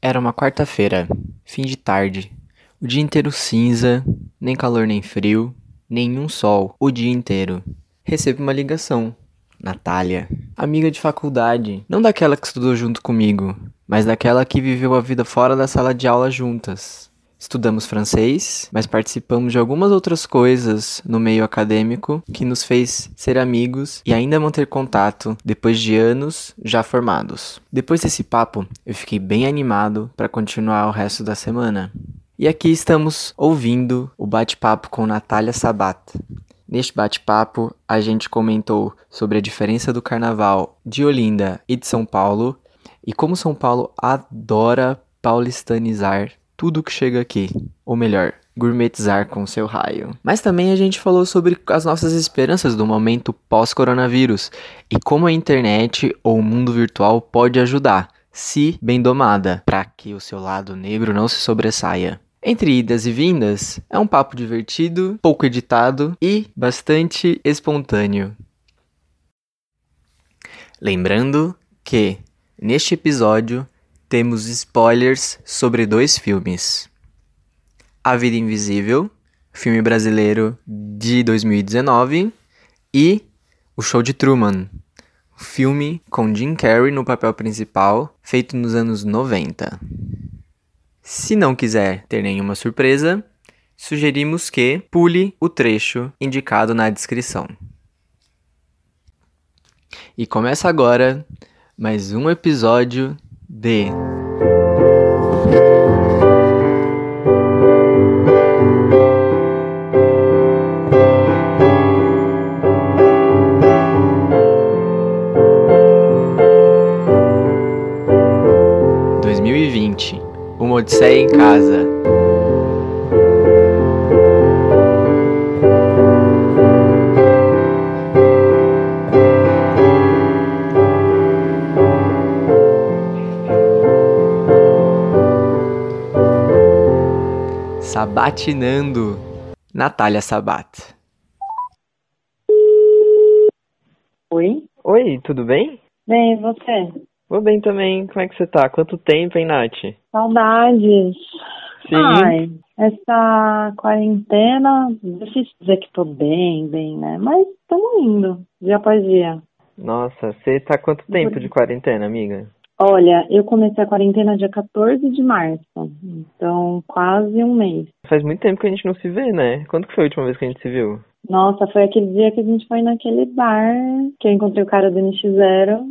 Era uma quarta-feira, fim de tarde. O dia inteiro cinza, nem calor nem frio, nenhum sol, o dia inteiro. Recebo uma ligação. Natália, amiga de faculdade, não daquela que estudou junto comigo, mas daquela que viveu a vida fora da sala de aula juntas. Estudamos francês, mas participamos de algumas outras coisas no meio acadêmico que nos fez ser amigos e ainda manter contato depois de anos já formados. Depois desse papo, eu fiquei bem animado para continuar o resto da semana. E aqui estamos ouvindo o bate-papo com Natália Sabat. Neste bate-papo, a gente comentou sobre a diferença do carnaval de Olinda e de São Paulo e como São Paulo adora paulistanizar tudo que chega aqui, ou melhor, gourmetizar com seu raio. Mas também a gente falou sobre as nossas esperanças do momento pós-coronavírus e como a internet ou o mundo virtual pode ajudar, se bem domada, para que o seu lado negro não se sobressaia. Entre idas e vindas, é um papo divertido, pouco editado e bastante espontâneo. Lembrando que, neste episódio, temos spoilers sobre dois filmes: A Vida Invisível, filme brasileiro de 2019, e O Show de Truman, filme com Jim Carrey no papel principal, feito nos anos 90. Se não quiser ter nenhuma surpresa, sugerimos que pule o trecho indicado na descrição. E começa agora mais um episódio de dois mil e vinte. Uma Odisseia em Casa Sabatinando Natália Sabat Oi? Oi, tudo bem? Bem, e você? Vou bem também, como é que você tá? Quanto tempo, hein, Nath? Saudades. Sim. Ai, essa quarentena, difícil dizer que tô bem, bem, né? Mas estamos indo, dia após dia. Nossa, você tá quanto tempo de quarentena, amiga? Olha, eu comecei a quarentena dia 14 de março, então quase um mês. Faz muito tempo que a gente não se vê, né? Quando que foi a última vez que a gente se viu? Nossa, foi aquele dia que a gente foi naquele bar, que eu encontrei o cara do NX0.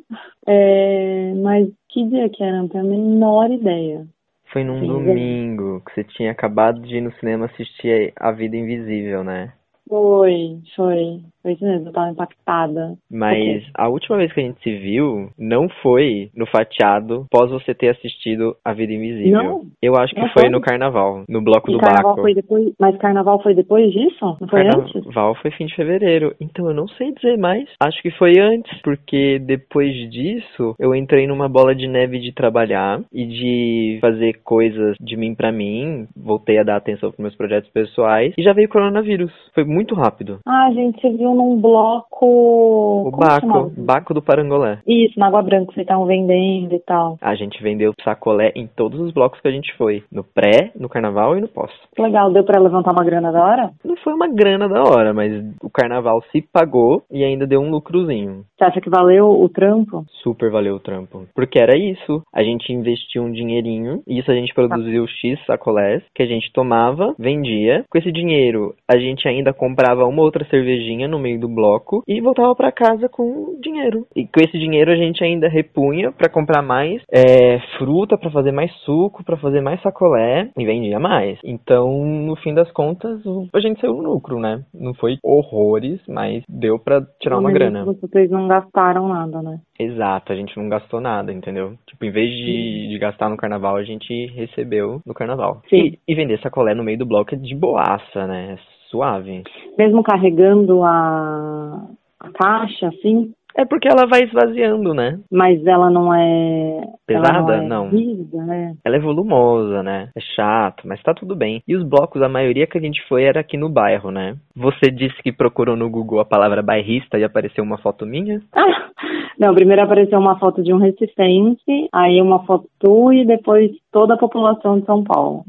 É, mas que dia que era? Não tenho a menor ideia. Foi num Sim, domingo que você tinha acabado de ir no cinema assistir A Vida Invisível, né? Foi, foi. Foi isso mesmo, eu tava impactada. Mas a última vez que a gente se viu não foi no fatiado pós você ter assistido A Vida Invisível. Não? Eu acho que Não foi foi? no carnaval, no bloco E do carnaval Baco. foi depois, mas carnaval foi depois disso? Não foi antes? Carnaval foi fim de fevereiro. Então eu não sei dizer mais. Acho que foi antes, porque depois disso eu entrei numa bola de neve de trabalhar e de fazer coisas de mim pra mim. Voltei a dar atenção pros meus projetos pessoais e já veio o coronavírus. Foi muito rápido. Ah, a gente se viu num bloco. O? Baco, Baco do Parangolé. Isso, na Água Branca, vocês estavam vendendo e tal. A gente vendeu sacolé em todos os blocos que a gente foi. No pré, no carnaval e no pós. Que legal, deu pra levantar uma grana da hora? Não foi uma grana da hora, mas o carnaval se pagou e ainda deu um lucrozinho. Você acha que valeu o trampo? Super valeu o trampo. Porque era isso. A gente investiu um dinheirinho, e isso a gente produziu X sacolés, que a gente tomava, vendia. Com esse dinheiro, a gente ainda comprava uma outra cervejinha no meio do bloco e voltava pra casa com dinheiro. E com esse dinheiro a gente ainda repunha pra comprar mais é, fruta, pra fazer mais suco, pra fazer mais sacolé e vendia mais. Então, no fim das contas, a gente saiu no lucro, né? Não foi horrores, mas deu pra tirar uma grana. Vocês não gastaram nada, né? Exato, a gente não gastou nada, entendeu? Tipo, em vez de, de gastar no carnaval, a gente recebeu no carnaval. Sim. E, e vender sacolé no meio do bloco é de boaça, né? Suave. Mesmo carregando a, a caixa, assim, É porque ela vai esvaziando, né? mas ela não é. Pesada? Ela não. Não. É rígida, né? Ela é volumosa, né? É chato, mas tá tudo bem. E os blocos, a maioria que a gente foi era aqui no bairro, né? Você disse que procurou no Google a palavra bairrista e apareceu uma foto minha? Ah, Não, primeiro apareceu uma foto de um recifense, aí uma foto tu e depois toda a população de São Paulo.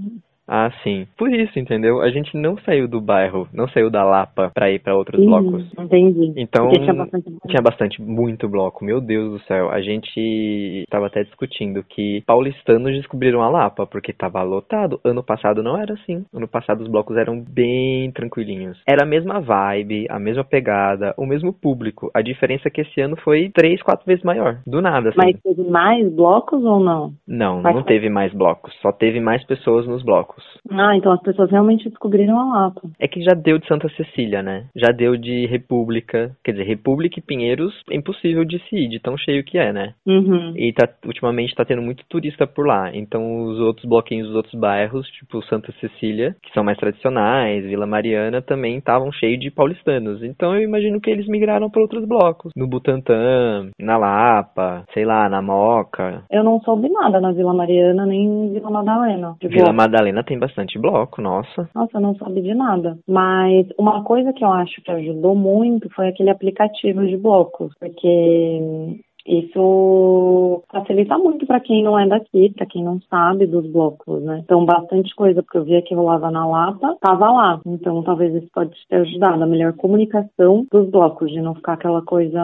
Ah, sim. Por isso, entendeu? A gente não saiu do bairro, não saiu da Lapa pra ir pra outros Uhum, blocos. Entendi. Então, tinha bastante... tinha bastante, muito bloco. Meu Deus do céu. A gente tava até discutindo que paulistanos descobriram a Lapa, porque tava lotado. Ano passado não era assim. Ano passado os blocos eram bem tranquilinhos. Era a mesma vibe, a mesma pegada, o mesmo público. A diferença é que esse ano foi três, quatro vezes maior. Do nada, assim. Mas teve mais blocos ou não? Não, não teve mais blocos. Só teve mais pessoas nos blocos. Ah, então as pessoas realmente descobriram a Lapa. É que já deu de Santa Cecília, né? Já deu de República. Quer dizer, República e Pinheiros é impossível de se ir, de tão cheio que é, né? Uhum. E tá, ultimamente tá tendo muito turista por lá. Então os outros bloquinhos dos outros bairros, tipo Santa Cecília, que são mais tradicionais, Vila Mariana, também estavam cheios de paulistanos. Então eu imagino que eles migraram para outros blocos. No Butantã, na Lapa, sei lá, na Moca. Eu não soube nada na Vila Mariana nem em Vila Madalena. de Vila. Madalena tem bastante bloco, nossa. Nossa, não soube de nada. Mas uma coisa que eu acho que ajudou muito foi aquele aplicativo de blocos, porque isso facilita muito para quem não é daqui, para quem não sabe dos blocos, né? Então, bastante coisa, porque eu via que rolava na Lapa, tava lá. Então, talvez isso pode ter ajudado a melhor comunicação dos blocos, de não ficar aquela coisa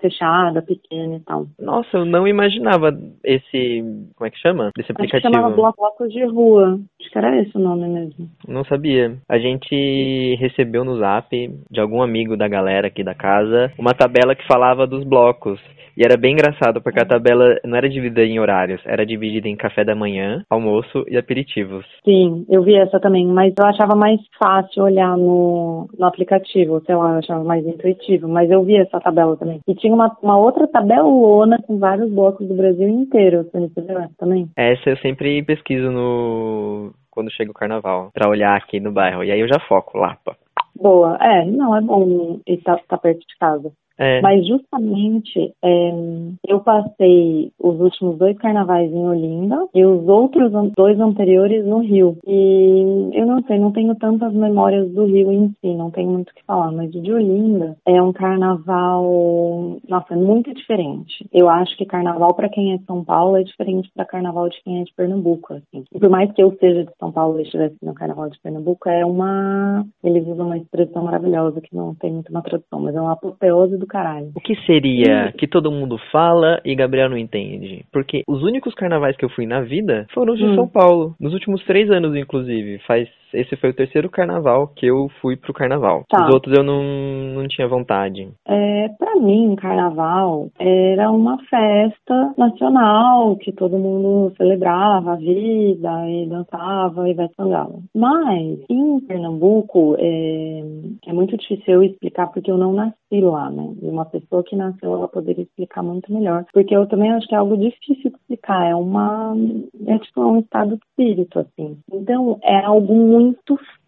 fechada, pequena e tal. Nossa, eu não imaginava esse. Como é que chama? Desse Acho que aplicativo. chamava Blo- blocos de rua. Acho que era esse o nome mesmo. Não sabia. A gente recebeu no zap de algum amigo da galera aqui da casa uma tabela que falava dos blocos. E era bem engraçado, porque a tabela não era dividida em horários, era dividida em café da manhã, almoço e aperitivos. Sim, eu vi essa também, mas eu achava mais fácil olhar no, no aplicativo, sei lá, eu achava mais intuitivo, mas eu vi essa tabela também. E tinha uma, uma outra tabelona com vários blocos do Brasil inteiro, você recebeu essa também? Essa eu sempre pesquiso no quando chega o carnaval, pra olhar aqui no bairro. E aí eu já foco, Lapa. Boa, é, não, é bom estar tá perto de casa. É, Mas justamente é, eu passei os últimos dois carnavais em Olinda e os outros dois anteriores no Rio. E eu não sei, não tenho tantas memórias do Rio em si, não tenho muito o que falar, mas de Olinda é um carnaval, nossa, é muito diferente. Eu acho que carnaval para quem é de São Paulo é diferente para carnaval de quem é de Pernambuco, assim. E por mais que eu seja de São Paulo e estivesse no carnaval de Pernambuco, é uma, eles usam uma expressão maravilhosa que não tem muito uma tradução, mas é uma apoteose do caralho. O que seria que todo mundo fala e Gabriel não entende? Porque os únicos carnavais que eu fui na vida foram os de Hum. São Paulo. Nos últimos três anos, inclusive. Faz, esse foi o terceiro carnaval que eu fui pro carnaval. Tá. Os outros eu não, não tinha vontade. É, para mim, carnaval era uma festa nacional que todo mundo celebrava a vida e dançava e vai sangava. Mas em Pernambuco é, é muito difícil eu explicar porque eu não nasci lá, né? E uma pessoa que nasceu ela poderia explicar muito melhor, porque eu também acho que é algo difícil de explicar. É uma é tipo um estado de espírito assim. Então é algo muito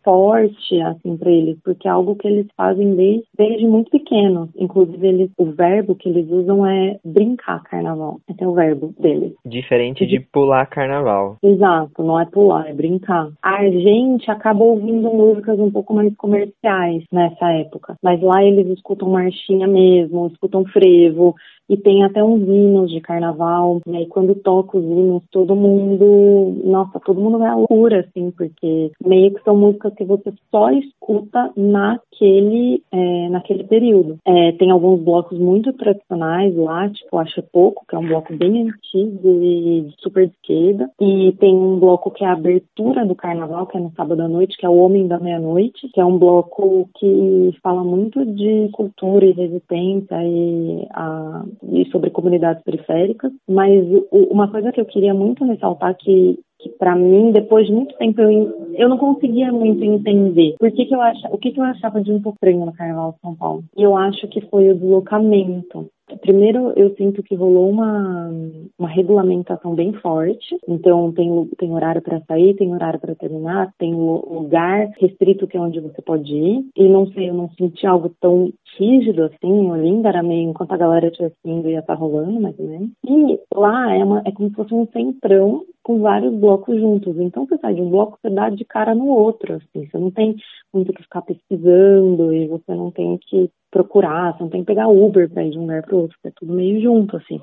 forte assim para eles, porque é algo que eles fazem desde, desde muito pequenos. Inclusive eles, o verbo que eles usam é brincar carnaval. Esse é o verbo deles. Diferente de pular carnaval. Exato, não é pular, é brincar. A gente acaba ouvindo músicas um pouco mais comerciais nessa época, mas lá eles escutam marchinha mesmo, escutam frevo, e tem até uns hinos de carnaval, e aí quando toca os hinos, todo mundo, nossa, todo mundo vai à loucura, assim, porque meio que são músicas que você só escuta naquele, é, naquele período. É, tem alguns blocos muito tradicionais lá, tipo Acha Pouco, que é um bloco bem antigo e super de esquerda, e tem um bloco que é a abertura do carnaval, que é no sábado à noite, que é o Homem da Meia-Noite, que é um bloco que fala muito de cultura e resistência e, a, e sobre comunidades periféricas, mas uma coisa que eu queria muito ressaltar que que para mim, depois de muito tempo, eu, eu não conseguia muito entender por que que eu acha, o que, que eu achava de um pouco estranho no Carnaval de São Paulo. E eu acho que foi o deslocamento. Primeiro, eu sinto que rolou uma, uma regulamentação bem forte. Então, tem, tem horário para sair, tem horário para terminar, tem lu- lugar restrito que é onde você pode ir. E não sei, eu não senti algo tão rígido assim Olinda, era meio enquanto a galera estivesse indo ia estar rolando, mais ou menos. E lá é, uma, é como se fosse um centrão com vários blocos juntos. Então você sai de um bloco, você dá de cara no outro, assim. Você não tem muito que ficar pesquisando e você não tem que procurar, você não tem que pegar Uber para ir de um lugar para outro, é tudo meio junto, assim.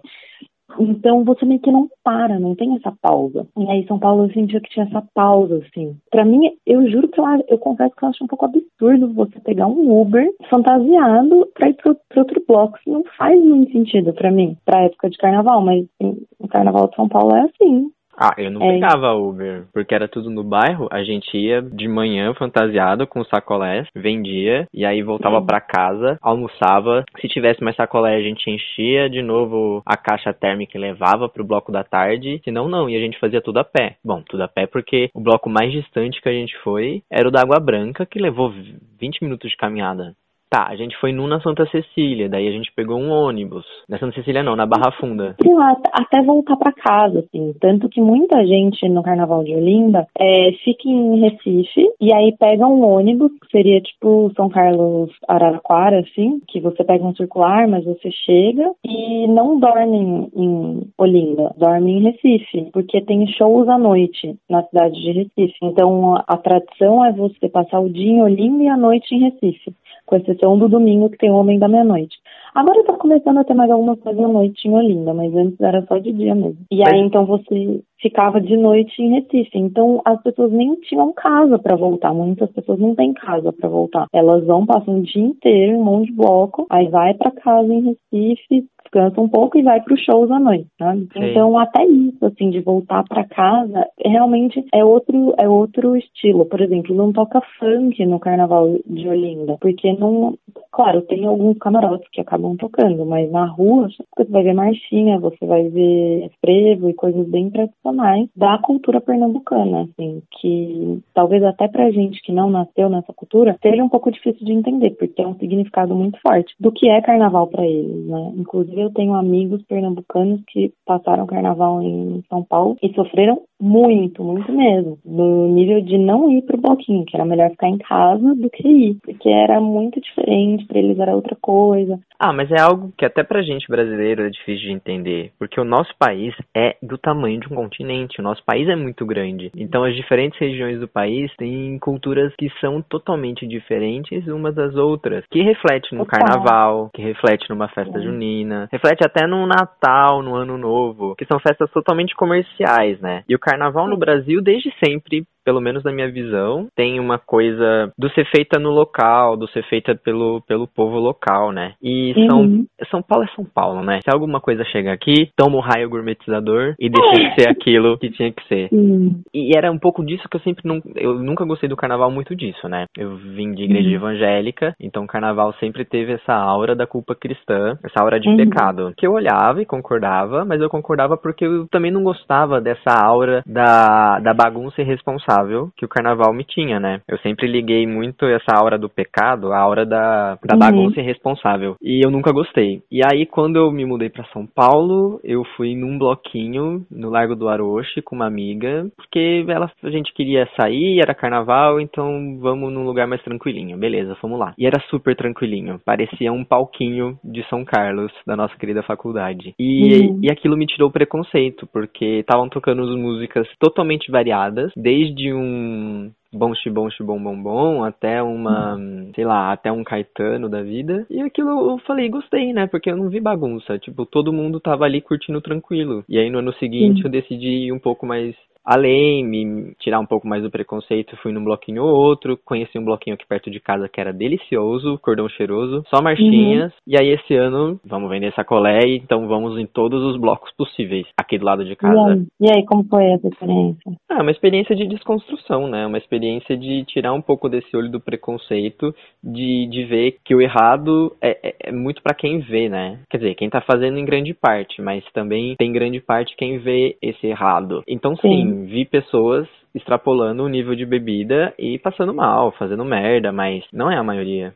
Então você meio que não para, não tem essa pausa. E aí São Paulo eu sentia que tinha essa pausa, assim. Para mim, eu juro que eu, eu confesso que eu acho um pouco absurdo você pegar um Uber fantasiado pra ir pro, pro outro bloco. Isso não faz muito sentido para mim, pra época de carnaval, mas assim, o carnaval de São Paulo é assim. Ah, eu não é. pegava Uber, porque era tudo no bairro. A gente ia de manhã fantasiado com sacolés, vendia, e aí voltava para casa, almoçava. Se tivesse mais sacolé, a gente enchia de novo a caixa térmica e levava pro bloco da tarde. Se não, não, e a gente fazia tudo a pé. Bom, tudo a pé porque o bloco mais distante que a gente foi era o da Água Branca, que levou 20 minutos de caminhada. Tá, a gente foi num na Santa Cecília, daí a gente pegou um ônibus. Na Santa Cecília não, na Barra Funda. Sei lá, até voltar para casa, assim. Tanto que muita gente no Carnaval de Olinda é, fica em Recife e aí pega um ônibus, que seria tipo São Carlos Araraquara, assim, que você pega um circular, mas você chega e não dorme em, em Olinda, dorme em Recife, porque tem shows à noite na cidade de Recife. Então a tradição é você passar o dia em Olinda e a noite em Recife com exceção do domingo que tem o Homem da Meia-Noite. Agora está começando a ter mais alguma coisa à noite em Olinda, mas antes era só de dia mesmo. E aí então você ficava de noite em Recife. Então as pessoas nem tinham casa para voltar. Muitas pessoas não têm casa para voltar. Elas vão passam o dia inteiro em um monte de bloco, aí vai para casa em Recife, descansa um pouco e vai para os shows à noite, sabe? Sim. Então até isso assim de voltar para casa realmente é outro é outro estilo. Por exemplo, não toca funk no Carnaval de Olinda, porque não, claro, tem alguns camarotes que acabam tocando, mas na rua você vai ver marchinha, você vai ver frevo e coisas bem tradicionais da cultura pernambucana, assim, que talvez até pra gente que não nasceu nessa cultura seja um pouco difícil de entender, porque é um significado muito forte do que é carnaval para eles, né? Inclusive eu tenho amigos pernambucanos que passaram carnaval em São Paulo e sofreram muito, muito mesmo. No nível de não ir pro bloquinho, que era melhor ficar em casa do que ir, porque era muito diferente, para eles era outra coisa. Ah, mas é algo que até pra gente brasileiro é difícil de entender, porque o nosso país é do tamanho de um continente, o nosso país é muito grande. Então as diferentes regiões do país têm culturas que são totalmente diferentes umas das outras, que reflete no carnaval, que reflete numa festa junina, reflete até no Natal, no Ano Novo, que são festas totalmente comerciais, né? E o carnaval no Brasil, desde sempre, pelo menos na minha visão, tem uma coisa do ser feita no local, do ser feita pelo, pelo povo local, né? E São, uhum. São Paulo é São Paulo, né? Se alguma coisa chega aqui, toma um raio gourmetizador e deixa de ser aquilo que tinha que ser. Uhum. E era um pouco disso que eu sempre não. Eu nunca gostei do carnaval muito disso, né? Eu vim de igreja uhum. evangélica, então o carnaval sempre teve essa aura da culpa cristã, essa aura de uhum. pecado. Que eu olhava e concordava, mas eu concordava porque eu também não gostava dessa aura da, da bagunça irresponsável que o carnaval me tinha, né? Eu sempre liguei muito essa aura do pecado, a aura da, da uhum. bagunça irresponsável. E eu nunca gostei. E aí, quando eu me mudei para São Paulo, eu fui num bloquinho no Largo do Aroche com uma amiga, porque ela, a gente queria sair, era carnaval, então vamos num lugar mais tranquilinho. Beleza, fomos lá. E era super tranquilinho. Parecia um palquinho de São Carlos, da nossa querida faculdade. E, uhum. e aquilo me tirou o preconceito, porque estavam tocando músicas totalmente variadas, desde de um bom xibom xibom bom bom até uma, sei lá, até um Caetano da vida. E aquilo eu falei, gostei, né? Porque eu não vi bagunça. Tipo, todo mundo tava ali curtindo tranquilo. E aí no ano seguinte Sim. eu decidi ir um pouco mais além, me tirar um pouco mais do preconceito, fui num bloquinho ou outro, conheci um bloquinho aqui perto de casa que era delicioso, cordão cheiroso, só marchinhas, uhum. e aí esse ano vamos vender sacolé, então vamos em todos os blocos possíveis aqui do lado de casa. E aí, e aí como foi essa experiência? Ah, uma experiência de desconstrução, né? Uma experiência de tirar um pouco desse olho do preconceito, de, de ver que o errado é, é, é muito para quem vê, né? Quer dizer, quem tá fazendo em grande parte, mas também tem grande parte quem vê esse errado. Então sim, sim vi pessoas extrapolando o nível de bebida e passando mal, fazendo merda, mas não é a maioria.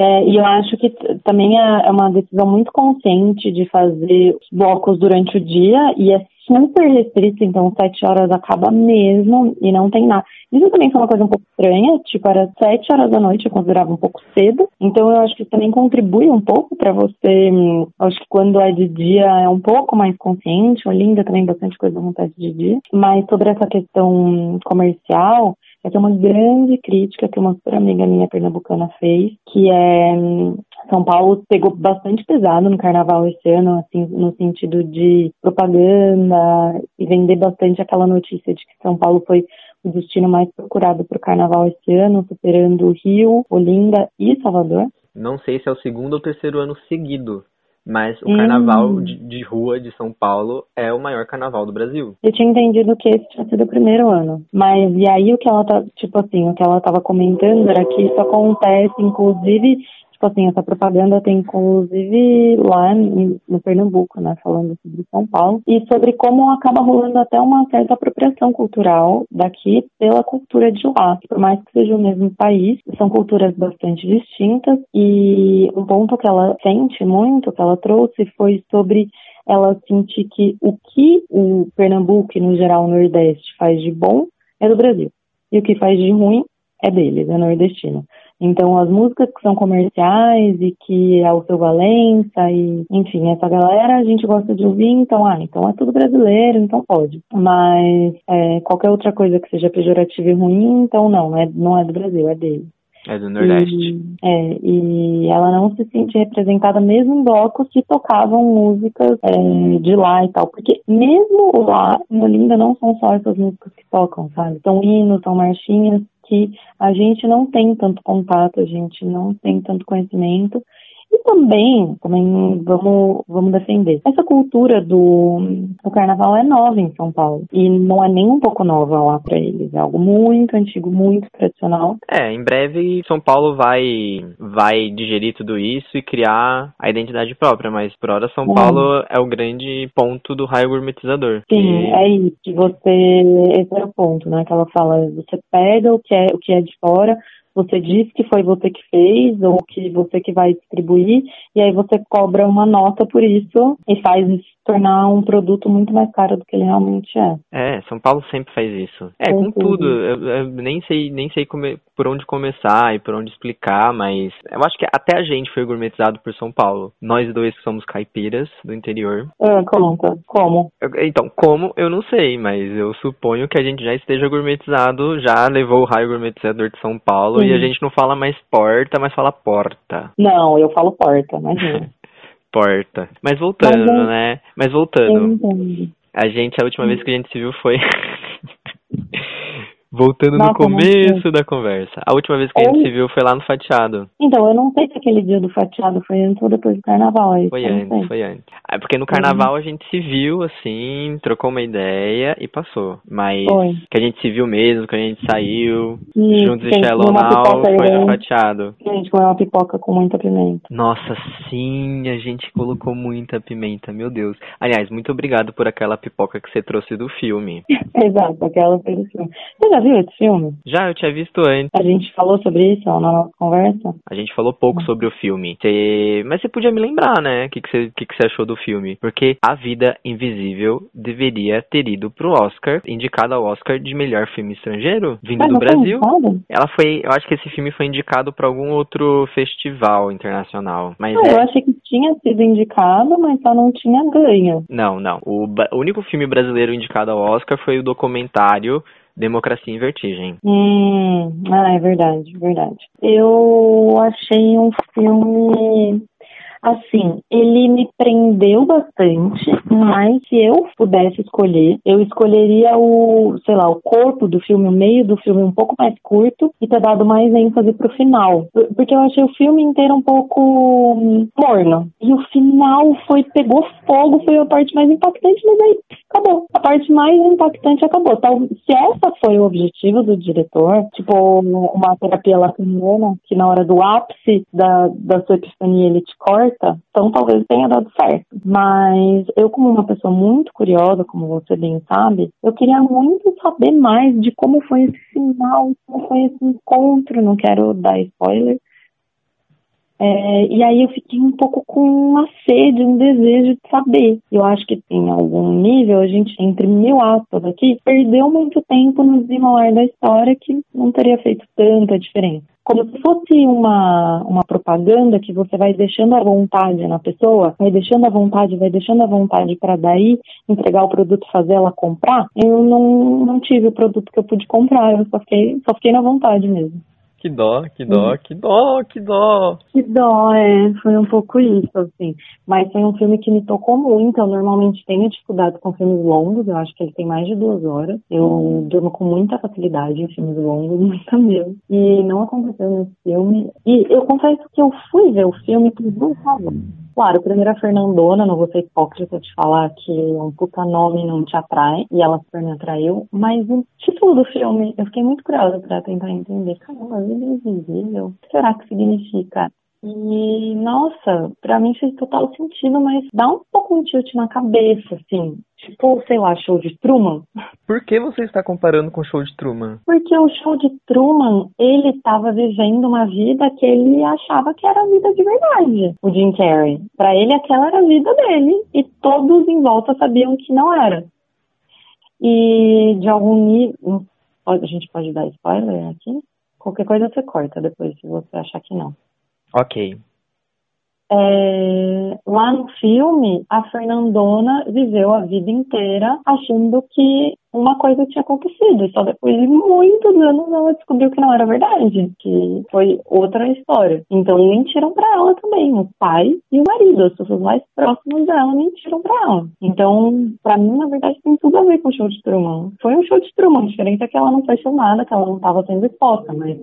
É, e eu acho que também é, é uma decisão muito consciente de fazer blocos durante o dia e é super restrito, então sete horas acaba mesmo e não tem nada. Isso também foi uma coisa um pouco estranha, tipo, era sete horas da noite, eu considerava um pouco cedo, então eu acho que também contribui um pouco para você, acho que quando é de dia é um pouco mais consciente, Olinda também bastante coisa acontece de dia, mas sobre essa questão comercial, é que é uma grande crítica que uma super amiga minha pernambucana fez, que é São Paulo pegou bastante pesado no carnaval esse ano, assim, no sentido de propaganda e vender bastante aquela notícia de que São Paulo foi o destino mais procurado para o carnaval esse ano, superando Rio, Olinda e Salvador. Não sei se é o segundo ou terceiro ano seguido mas o carnaval hum. de, de, rua de São Paulo é o maior carnaval do Brasil. Eu tinha entendido que esse tinha sido o primeiro ano. Mas e aí o que ela tá, tipo assim, o que ela tava comentando era que isso acontece, inclusive, tipo assim, essa propaganda tem inclusive lá no Pernambuco, né, falando sobre São Paulo, e sobre como acaba rolando até uma certa apropriação cultural daqui pela cultura de lá. Por mais que seja o mesmo país, são culturas bastante distintas, e um ponto que ela sente muito, que ela trouxe, foi sobre ela sentir que o que o Pernambuco e, no geral, o Nordeste faz de bom é do Brasil. E o que faz de ruim é deles, é nordestino. Então, as músicas que são comerciais e que é o seu Valença e, enfim, essa galera a gente gosta de ouvir, então, ah, então é tudo brasileiro, então pode. Mas é, qualquer outra coisa que seja pejorativa e ruim, então não, é, não é do Brasil, é dele. É do Nordeste. E, é, e ela não se sente representada mesmo em blocos que tocavam músicas é, de lá e tal. Porque mesmo lá, em Olinda, não são só essas músicas que tocam, sabe? São hinos, são marchinhas que a gente não tem tanto contato, a gente não tem tanto conhecimento e também, também vamos, vamos defender. Essa cultura do, do carnaval é nova em São Paulo. E não é nem um pouco nova lá para eles. É algo muito antigo, muito tradicional. É, em breve São Paulo vai, vai digerir tudo isso e criar a identidade própria. Mas por hora São é. Paulo é o grande ponto do raio gourmetizador. Sim, e... é isso. Você. Esse é o ponto, né? Que ela fala, você pega o que é, o que é de fora, você diz que foi você que fez ou que você que vai distribuir, e aí você cobra uma nota por isso e faz tornar um produto muito mais caro do que ele realmente é. É, São Paulo sempre faz isso. É, com, com tudo. Eu, eu, nem sei, nem sei come, por onde começar e por onde explicar, mas eu acho que até a gente foi gourmetizado por São Paulo. Nós dois que somos caipiras do interior. É, conta. Como? Eu, então, como, eu não sei, mas eu suponho que a gente já esteja gourmetizado, já levou o raio gourmetizador de São Paulo e a gente não fala mais porta, mas fala porta. Não, eu falo porta, imagina. porta. Mas voltando, Mas, né? Mas voltando. A gente, a última vez que a gente se viu foi Voltando Nossa, no começo da conversa. A última vez que a gente se viu foi lá no fatiado. Então, eu não sei se aquele dia do fatiado foi antes ou depois do carnaval. Foi antes, foi antes. É porque no carnaval uhum. a gente se viu, assim, trocou uma ideia e passou. Mas foi. que a gente se viu mesmo, que a gente saiu juntos e Shallow Now, foi no fatiado. A gente comeu uma pipoca com muita pimenta. Nossa, sim, a gente colocou muita pimenta, meu Deus. Aliás, muito obrigado por aquela pipoca que você trouxe do filme. Exato, aquela foi do filme. Você já viu esse filme? Já, eu tinha visto antes. A gente falou sobre isso na nossa conversa? A gente falou pouco hum. sobre o filme. Você... Mas você podia me lembrar, né? O que, que, você, que, que você achou do filme? Porque A Vida Invisível deveria ter ido pro Oscar, indicado ao Oscar de melhor filme estrangeiro, vindo Mas do Brasil. Ela foi. Eu acho que esse filme foi indicado para algum outro festival internacional. Mas ah, é... Eu achei que tinha sido indicado, mas só não tinha ganho. Não, não. O, o único filme brasileiro indicado ao Oscar foi o documentário Democracia em Vertigem. Hum, ah, é verdade, verdade. Eu achei um filme Assim, ele me prendeu bastante, mas se eu pudesse escolher, eu escolheria o, sei lá, o corpo do filme, o meio do filme um pouco mais curto e ter dado mais ênfase pro final. Porque eu achei o filme inteiro um pouco hum, morno. E o final foi, pegou fogo, foi a parte mais impactante, mas aí acabou. A parte mais impactante acabou. Então, se essa foi o objetivo do diretor, tipo, uma terapia lacaniana, que na hora do ápice da, da sua epifania ele te corta, certa, então talvez tenha dado certo. Mas eu, como uma pessoa muito curiosa, como você bem sabe, eu queria muito saber mais de como foi esse final, como foi esse encontro. Não quero dar spoiler. É, e aí eu fiquei um pouco com uma sede, um desejo de saber. Eu acho que em algum nível a gente, entre mil aspas aqui, perdeu muito tempo no desenrolar da história que não teria feito tanta diferença como se fosse uma, uma propaganda que você vai deixando a vontade na pessoa, vai deixando a vontade, vai deixando a vontade para daí entregar o produto, fazer ela comprar. Eu não, não tive o produto que eu pude comprar, eu só fiquei, só fiquei na vontade mesmo. Que dó, que dó, hum. que dó, que dó. Que dó, é. Foi um pouco isso, assim. Mas foi um filme que me tocou muito. Eu normalmente tenho dificuldade com filmes longos. Eu acho que ele tem mais de duas horas. Eu durmo com muita facilidade em filmes longos, muita mesmo. E não aconteceu nesse filme. E eu confesso que eu fui ver o filme por duas razões. Claro, primeiro a Fernandona, não vou ser hipócrita de falar que um puta nome não te atrai, e ela super me atraiu, mas o título do filme, eu fiquei muito curiosa para tentar entender. Caramba, vida invisível, o que será que significa? E, nossa, pra mim fez total sentido, mas dá um pouco um tilt na cabeça, assim. Tipo, sei lá, show de Truman. Por que você está comparando com o show de Truman? Porque o show de Truman, ele estava vivendo uma vida que ele achava que era a vida de verdade, o Jim Carrey. Para ele, aquela era a vida dele e todos em volta sabiam que não era. E de algum nível. A gente pode dar spoiler aqui? Qualquer coisa você corta depois, se você achar que não. Ok. É, lá no filme, a Fernandona viveu a vida inteira achando que uma coisa tinha acontecido. Só depois de muitos anos ela descobriu que não era verdade, que foi outra história. Então mentiram para ela também, o pai e o marido, as pessoas mais próximas dela mentiram para ela. Então, para mim, na verdade, tem tudo a ver com o show de Truman. Foi um show de Truman, diferente é que ela não foi filmada, que ela não estava sendo exposta, mas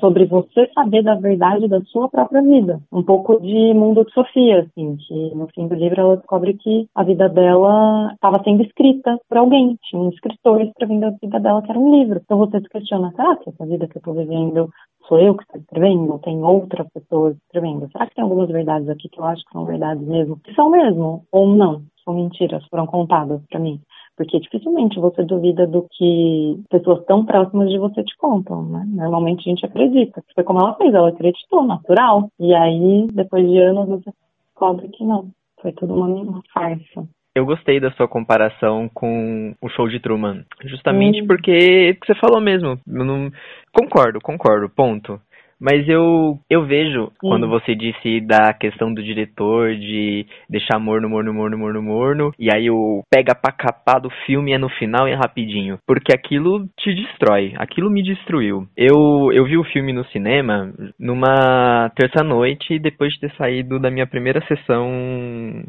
sobre você saber da verdade da sua própria vida. Um pouco de mundo de Sofia, assim, que no fim do livro ela descobre que a vida dela estava sendo escrita por alguém, tinha um escritor estou escrevendo a vida dela, que era um livro. Então você se questiona, será que essa vida que eu estou vivendo sou eu que estou escrevendo? Tem outras pessoas escrevendo? Será que tem algumas verdades aqui que eu acho que são verdades mesmo? Que são mesmo? Ou não? São mentiras, foram contadas para mim. Porque dificilmente você duvida do que pessoas tão próximas de você te contam, né? Normalmente a gente acredita. Foi como ela fez, ela acreditou, natural. E aí, depois de anos, você descobre que não. Foi tudo uma farsa. Eu gostei da sua comparação com o show de Truman. Justamente hum. porque você falou mesmo. Eu não... Concordo, concordo, ponto. Mas eu, eu vejo, Sim. quando você disse da questão do diretor de deixar morno, morno, morno, morno, morno, e aí o pega pra capar do filme é no final e é rapidinho. Porque aquilo te destrói. Aquilo me destruiu. Eu, eu vi o filme no cinema numa terça-noite, depois de ter saído da minha primeira sessão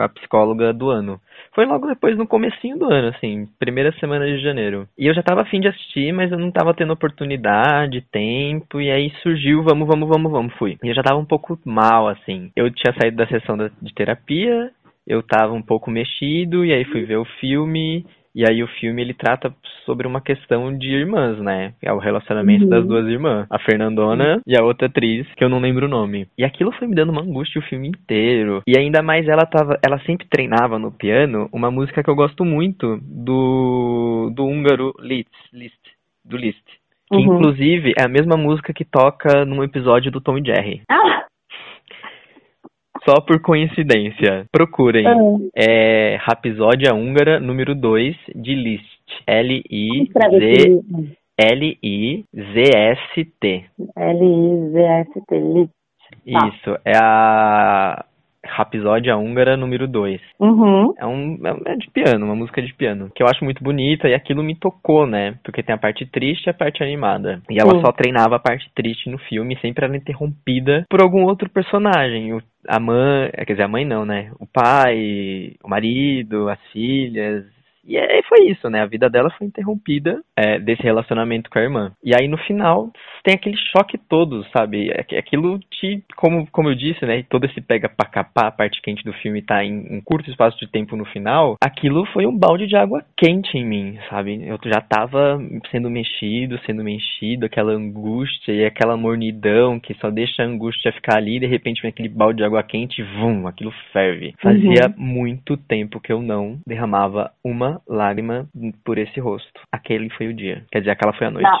com a psicóloga do ano. Foi logo depois, no comecinho do ano, assim, primeira semana de janeiro. E eu já tava afim de assistir, mas eu não tava tendo oportunidade, tempo, e aí surgiu, vamos, vamos, vamos, vamos, fui. E eu já tava um pouco mal, assim. Eu tinha saído da sessão de terapia, eu tava um pouco mexido, e aí fui ver o filme, e aí o filme ele trata sobre uma questão de irmãs, né? É o relacionamento uhum. das duas irmãs, a Fernandona uhum. e a outra atriz, que eu não lembro o nome. E aquilo foi me dando uma angústia o filme inteiro. E ainda mais ela tava, ela sempre treinava no piano uma música que eu gosto muito do do húngaro Liszt, Liszt do Liszt. Que uhum. inclusive é a mesma música que toca num episódio do Tom e Jerry. Ah! Só por coincidência. Procurem. É, é Rapisódia Húngara, número 2, de Liszt. L-I-Z... L-I-Z-S-T. L-I-Z-S-T, Liszt. Tá. Isso, é a Rapsódia Húngara número 2. Uhum. É, um, é de piano, uma música de piano, que eu acho muito bonita e aquilo me tocou, né? Porque tem a parte triste e a parte animada. E ela só treinava a parte triste no filme, sempre era interrompida por algum outro personagem. O, a mãe, quer dizer, a mãe não, né? O pai, o marido, as filhas, e aí foi isso, né? A vida dela foi interrompida é, desse relacionamento com a irmã. E aí no final tem aquele choque todo, sabe? É aquilo te, como, como eu disse, né? Todo esse pega pra capar, a parte quente do filme tá em um curto espaço de tempo no final. Aquilo foi um balde de água quente em mim, sabe? Eu já tava sendo mexido, sendo mexido, aquela angústia e aquela mornidão que só deixa a angústia ficar ali e de repente vem aquele balde de água quente e vum, aquilo ferve. Fazia uhum. muito tempo que eu não derramava uma lágrima por esse rosto. Aquele foi o dia. Quer dizer, aquela foi a noite. Tá.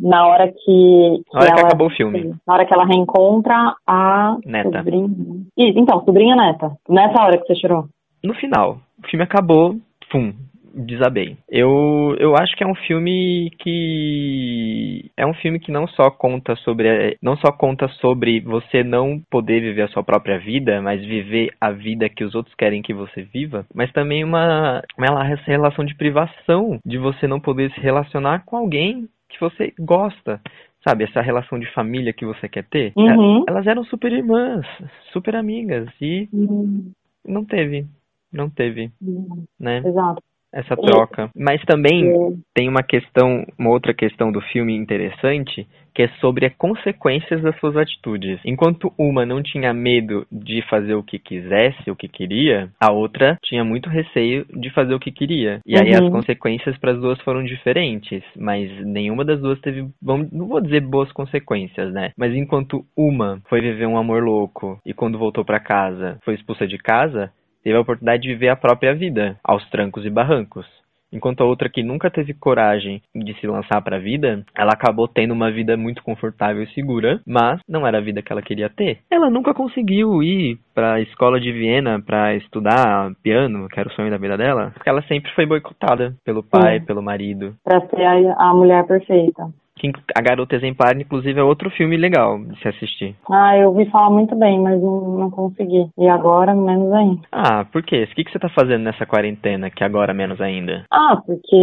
Na hora que. que Na hora que ela- acabou o filme. Na hora que ela reencontra a Neta. sobrinha. Isso, então, sobrinha neta. Nessa hora que você chorou. No final, o filme acabou, pum, desabei. Eu, eu acho que é um filme que é um filme que não só conta sobre não só conta sobre você não poder viver a sua própria vida, mas viver a vida que os outros querem que você viva, mas também uma uma relação de privação de você não poder se relacionar com alguém que você gosta. Sabe, essa relação de família que você quer ter? Uhum. Elas eram super irmãs, super amigas e Uhum. não teve, não teve, Uhum. né? Exato. Essa troca. Mas também É. tem uma questão, uma outra questão do filme interessante, que é sobre as consequências das suas atitudes. Enquanto uma não tinha medo de fazer o que quisesse, o que queria, a outra tinha muito receio de fazer o que queria. E aí Uhum. as consequências para as duas foram diferentes, mas nenhuma das duas teve, vamos, não vou dizer boas consequências, né? Mas enquanto uma foi viver um amor louco e quando voltou para casa foi expulsa de casa, teve a oportunidade de viver a própria vida, aos trancos e barrancos. Enquanto a outra que nunca teve coragem de se lançar para a vida, ela acabou tendo uma vida muito confortável e segura, mas não era a vida que ela queria ter. Ela nunca conseguiu ir para a escola de Viena para estudar piano, que era o sonho da vida dela, porque ela sempre foi boicotada pelo pai, Sim. pelo marido. Pra ser a, a mulher perfeita. Que a Garota Exemplar, inclusive, é outro filme legal de se assistir. Ah, eu ouvi falar muito bem, mas não, não consegui. E agora, menos ainda. Ah, por quê? O que, que você tá fazendo nessa quarentena que agora menos ainda? Ah, porque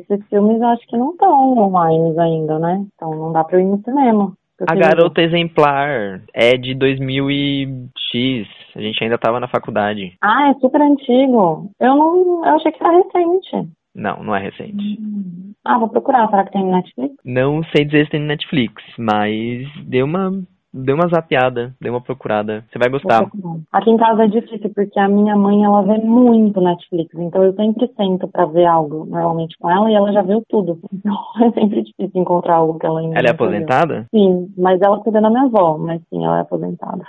esses filmes eu acho que não estão online ainda, né? Então não dá pra eu ir no cinema. A Garota Exemplar é de 2000 e X. A gente ainda tava na faculdade. Ah, é super antigo. Eu não. Eu achei que era recente. Não, não é recente. Ah, vou procurar. Será que tem no Netflix? Não sei dizer se tem no Netflix, mas deu uma, deu uma zapeada, deu uma procurada. Você vai gostar. Aqui em casa é difícil, porque a minha mãe, ela vê muito Netflix. Então eu sempre sento pra ver algo, normalmente com ela, e ela já viu tudo. Então é sempre difícil encontrar algo que ela ainda Ela é não viu. aposentada? Sim, mas ela cuida da minha avó, mas sim, ela é aposentada.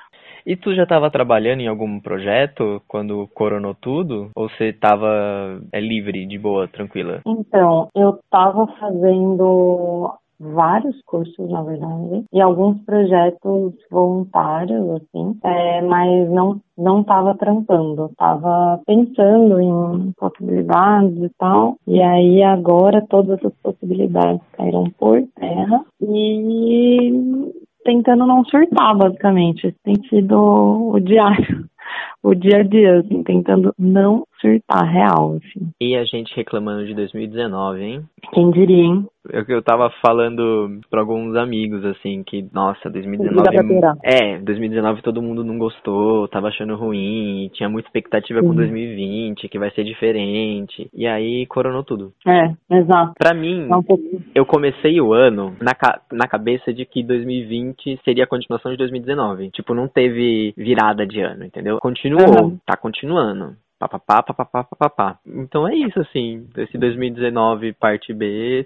E tu já tava trabalhando em algum projeto quando coronou tudo? Ou você tava é, livre, de boa, tranquila? Então, eu estava fazendo vários cursos, na verdade, e alguns projetos voluntários, assim, é, mas não não estava trampando, estava pensando em possibilidades e tal, e aí agora todas essas possibilidades caíram por terra e tentando não surtar, basicamente. Tem sido o diário, o dia a dia, assim, tentando não surtar real, assim. E a gente reclamando de 2019, hein? Quem diria, hein? Eu, eu tava falando pra alguns amigos, assim, que, nossa, Vida 2019. pra piorar. É, 2019 todo mundo não gostou, tava achando ruim, tinha muita expectativa com Uhum. 2020, que vai ser diferente. E aí coronou tudo. É, exato. Pra mim, É um eu comecei o ano na, ca- na cabeça de que 2020 seria a continuação de 2019. Tipo, não teve virada de ano, entendeu? Continuou, Uhum. tá continuando. Papapá, papapá, papapá. Então é isso, assim. Esse 2019 parte B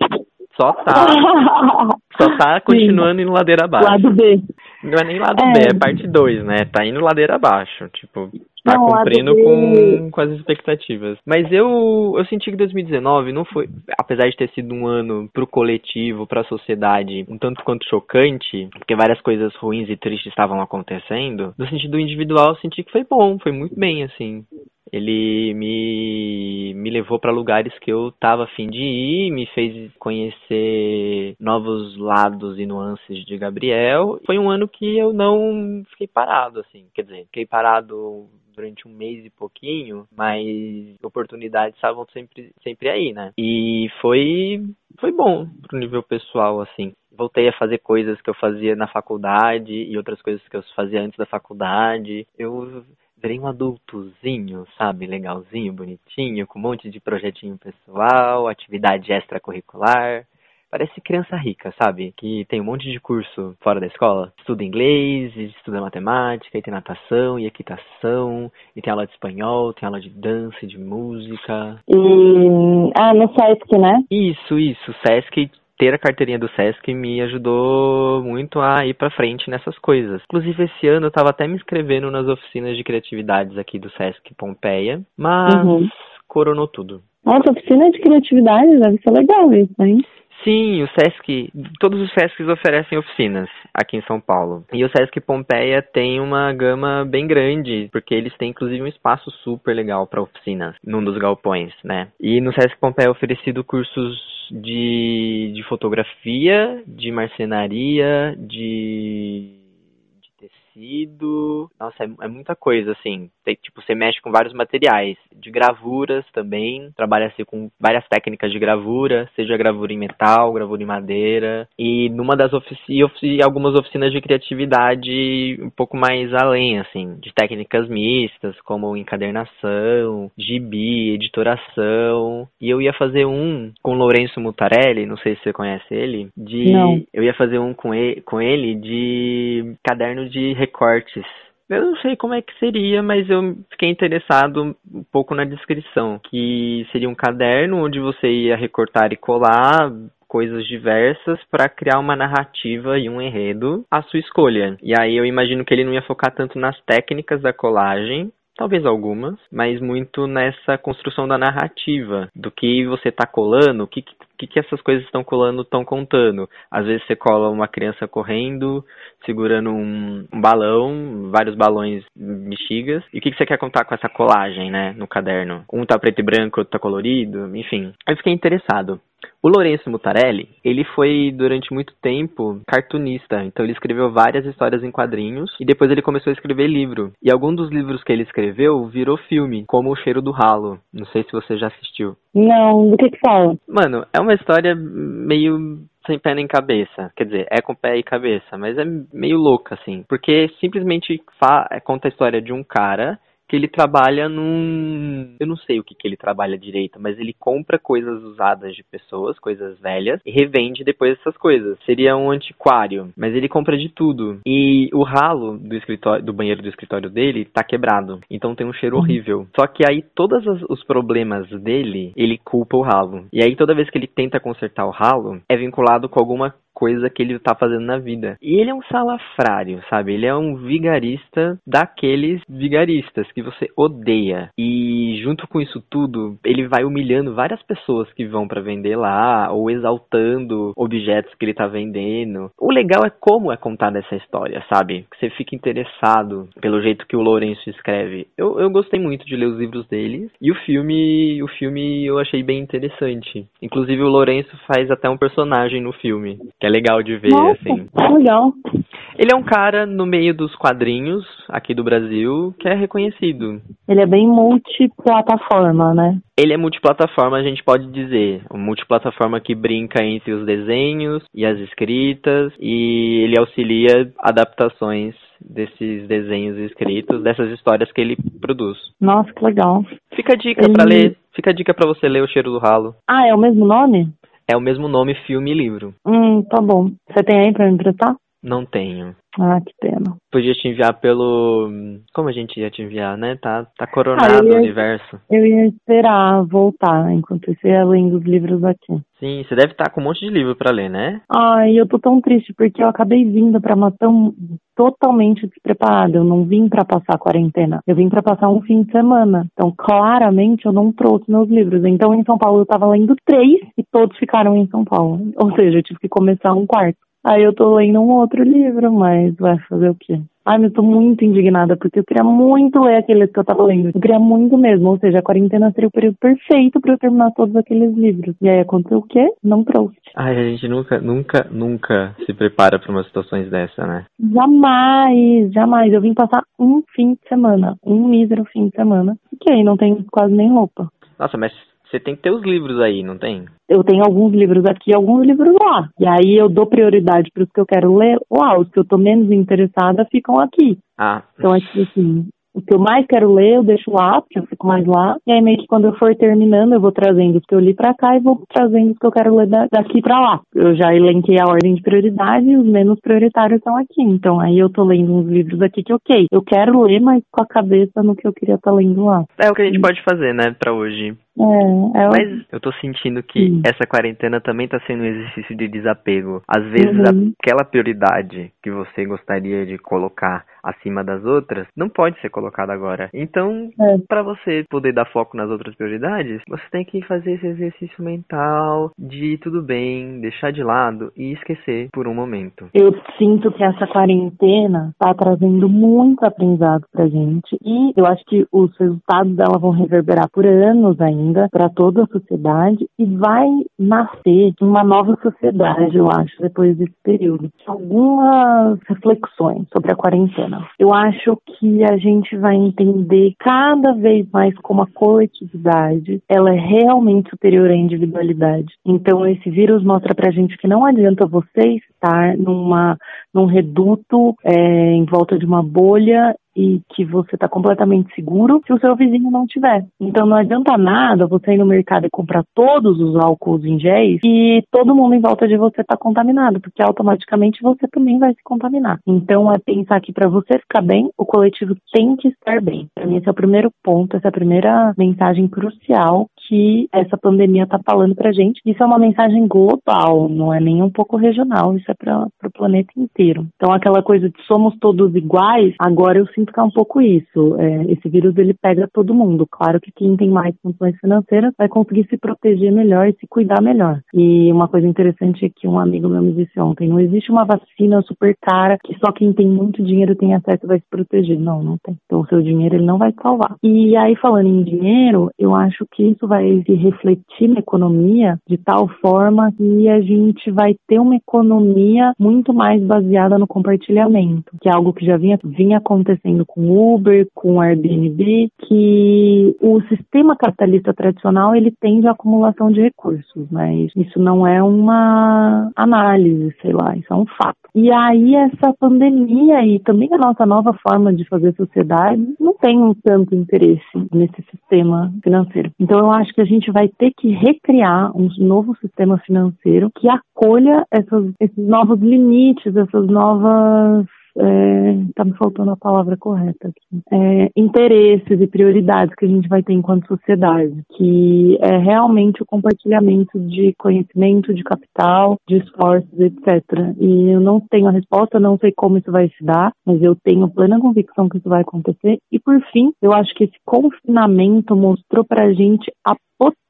só tá, só tá continuando indo ladeira abaixo. Lado B. Não é nem lado É. B, é parte 2, né? Tá indo ladeira abaixo. Tipo, tá Não, cumprindo com, com as expectativas. Mas eu, eu senti que 2019 não foi, apesar de ter sido um ano pro coletivo, pra sociedade, um tanto quanto chocante, porque várias coisas ruins e tristes estavam acontecendo, no sentido individual eu senti que foi bom, foi muito bem, assim. Ele me, me levou para lugares que eu tava afim de ir, me fez conhecer novos lados e nuances de Gabriel. Foi um ano que eu não fiquei parado, assim. Quer dizer, fiquei parado durante um mês e pouquinho, mas oportunidades estavam sempre, sempre aí, né? E foi, foi bom pro nível pessoal, assim. Voltei a fazer coisas que eu fazia na faculdade e outras coisas que eu fazia antes da faculdade. Eu virei um adultozinho, sabe? Legalzinho, bonitinho, com um monte de projetinho pessoal, atividade extracurricular. Parece criança rica, sabe? Que tem um monte de curso fora da escola. Estuda inglês, estuda matemática, e tem natação e equitação, e tem aula de espanhol, tem aula de dança, e de música. E. Ah, no Sesc, né? Isso, isso. Sesc, ter a carteirinha do Sesc me ajudou muito a ir pra frente nessas coisas. Inclusive, esse ano eu tava até me inscrevendo nas oficinas de criatividades aqui do Sesc Pompeia, mas Uhum. coronou tudo. Nossa, oficina de criatividade deve ser legal isso, hein? Sim, o Sesc, todos os Sescs oferecem oficinas aqui em São Paulo. E o Sesc Pompeia tem uma gama bem grande, porque eles têm inclusive um espaço super legal para oficinas num dos galpões, né? E no Sesc Pompeia é oferecido cursos de, de fotografia, de marcenaria, de tecido. Nossa, é, é, muita coisa, assim. Tem, tipo, você mexe com vários materiais. De gravuras também. Trabalha assim com várias técnicas de gravura, seja gravura em metal, gravura em madeira. E numa das oficinas, algumas oficinas de criatividade um pouco mais além, assim, de técnicas mistas, como encadernação, gibi, editoração. E eu ia fazer um com o Lourenço Mutarelli, não sei se você conhece ele, de. Não. Eu ia fazer um com ele, com ele de caderno de recortes. Eu não sei como é que seria, mas eu fiquei interessado um pouco na descrição, que seria um caderno onde você ia recortar e colar coisas diversas para criar uma narrativa e um enredo à sua escolha. E aí eu imagino que ele não ia focar tanto nas técnicas da colagem, talvez algumas, mas muito nessa construção da narrativa, do que você está colando, o que, que, que essas coisas estão colando, estão contando. Às vezes você cola uma criança correndo, segurando um, um balão, vários balões bexigas, e o que, que você quer contar com essa colagem, né, no caderno? Um tá preto e branco, outro tá colorido, enfim. Eu fiquei interessado. O Lourenço Mutarelli, ele foi durante muito tempo cartunista, então ele escreveu várias histórias em quadrinhos e depois ele começou a escrever livro. E algum dos livros que ele escreveu virou filme, como O Cheiro do Ralo. Não sei se você já assistiu. Não, do que que fala? Mano, é uma história meio sem pé nem cabeça. Quer dizer, é com pé e cabeça, mas é meio louca, assim. Porque simplesmente conta a história de um cara que ele trabalha num. Eu não sei o que, que ele trabalha direito, mas ele compra coisas usadas de pessoas, coisas velhas, e revende depois essas coisas. Seria um antiquário, mas ele compra de tudo. E o ralo do escritório, do banheiro do escritório dele tá quebrado. Então tem um cheiro uhum. horrível. Só que aí todos os problemas dele, ele culpa o ralo. E aí toda vez que ele tenta consertar o ralo, é vinculado com alguma coisa que ele tá fazendo na vida. E ele é um salafrário, sabe? Ele é um vigarista daqueles vigaristas que você odeia. E junto com isso tudo, ele vai humilhando várias pessoas que vão para vender lá, ou exaltando objetos que ele tá vendendo. O legal é como é contada essa história, sabe? Que você fica interessado pelo jeito que o Lourenço escreve. Eu, eu gostei muito de ler os livros dele. E o filme, o filme eu achei bem interessante. Inclusive o Lourenço faz até um personagem no filme, que é legal de ver, Nossa, assim. Legal. Ele é um cara no meio dos quadrinhos aqui do Brasil que é reconhecido. Ele é bem multiplataforma, né? Ele é multiplataforma, a gente pode dizer. Um multiplataforma que brinca entre os desenhos e as escritas e ele auxilia adaptações desses desenhos escritos, dessas histórias que ele produz. Nossa, que legal. Fica a dica ele... para ler, fica a dica para você ler O Cheiro do Ralo. Ah, é o mesmo nome? É o mesmo nome, filme e livro. Hum, tá bom. Você tem aí pra me emprestar? Não tenho. Ah, que pena. Podia te enviar pelo. Como a gente ia te enviar, né? Tá, tá coronado ah, ia... o universo. Eu ia esperar voltar, enquanto isso ia lendo os livros aqui. Sim, você deve estar tá com um monte de livro para ler, né? Ai, eu tô tão triste porque eu acabei vindo pra Matão totalmente despreparada. Eu não vim para passar a quarentena. Eu vim para passar um fim de semana. Então, claramente, eu não trouxe meus livros. Então, em São Paulo, eu tava lendo três e todos ficaram em São Paulo. Ou seja, eu tive que começar um quarto. Aí eu tô lendo um outro livro, mas vai fazer o quê? Ai, mas eu tô muito indignada, porque eu queria muito ler aqueles que eu tava lendo. Eu queria muito mesmo, ou seja, a quarentena seria o período perfeito para eu terminar todos aqueles livros. E aí aconteceu o quê? Não trouxe. Ai, a gente nunca, nunca, nunca se prepara para umas situações dessa, né? Jamais, jamais. Eu vim passar um fim de semana, um mísero fim de semana. Que aí não tem quase nem roupa. Nossa, mas você tem que ter os livros aí, não tem? Eu tenho alguns livros aqui e alguns livros lá. E aí eu dou prioridade para os que eu quero ler lá. Os que eu tô menos interessada ficam aqui. Ah. Então, acho que assim, o que eu mais quero ler, eu deixo lá, porque eu fico mais lá. E aí, meio que quando eu for terminando, eu vou trazendo os que eu li pra cá e vou trazendo os que eu quero ler daqui pra lá. Eu já elenquei a ordem de prioridade e os menos prioritários estão aqui. Então, aí eu tô lendo uns livros aqui que, ok, eu quero ler, mas com a cabeça no que eu queria estar tá lendo lá. É o que a gente pode fazer, né, pra hoje. É, é Mas eu tô sentindo que Sim. essa quarentena também tá sendo um exercício de desapego. Às vezes, uhum. aquela prioridade que você gostaria de colocar acima das outras, não pode ser colocada agora. Então, é. para você poder dar foco nas outras prioridades, você tem que fazer esse exercício mental de tudo bem, deixar de lado e esquecer por um momento. Eu sinto que essa quarentena está trazendo muito aprendizado pra gente e eu acho que os resultados dela vão reverberar por anos ainda para toda a sociedade e vai nascer uma nova sociedade, eu acho, depois desse período. Algumas reflexões sobre a quarentena. Eu acho que a gente vai entender cada vez mais como a coletividade ela é realmente superior à individualidade. Então esse vírus mostra pra gente que não adianta você estar numa num reduto é, em volta de uma bolha e que você está completamente seguro se o seu vizinho não tiver. Então não adianta nada você ir no mercado e comprar todos os álcools em géis e todo mundo em volta de você está contaminado, porque automaticamente você também vai se contaminar. Então é pensar que para você ficar bem, o coletivo tem que estar bem. Para mim esse é o primeiro ponto, essa é a primeira mensagem crucial que essa pandemia está falando para gente. Isso é uma mensagem global, não é nem um pouco regional, isso é para o planeta inteiro. Então aquela coisa de somos todos iguais, agora eu sinto simplificar um pouco isso. É, esse vírus ele pega todo mundo. Claro que quem tem mais condições financeiras vai conseguir se proteger melhor e se cuidar melhor. E uma coisa interessante é que um amigo meu me disse ontem: não existe uma vacina super cara que só quem tem muito dinheiro tem acesso vai se proteger. Não, não tem. Então o seu dinheiro ele não vai salvar. E aí falando em dinheiro, eu acho que isso vai se refletir na economia de tal forma que a gente vai ter uma economia muito mais baseada no compartilhamento, que é algo que já vinha, vinha acontecendo acontecendo com Uber, com Airbnb, que o sistema capitalista tradicional ele tende à acumulação de recursos, mas isso não é uma análise, sei lá, isso é um fato. E aí essa pandemia e também a nossa nova forma de fazer sociedade não tem um tanto interesse nesse sistema financeiro. Então eu acho que a gente vai ter que recriar um novo sistema financeiro que acolha essas, esses novos limites, essas novas é, me faltando a palavra correta aqui, é, interesses e prioridades que a gente vai ter enquanto sociedade, que é realmente o compartilhamento de conhecimento, de capital, de esforços, etc. E eu não tenho a resposta, não sei como isso vai se dar, mas eu tenho plena convicção que isso vai acontecer. E por fim, eu acho que esse confinamento mostrou para a gente a potência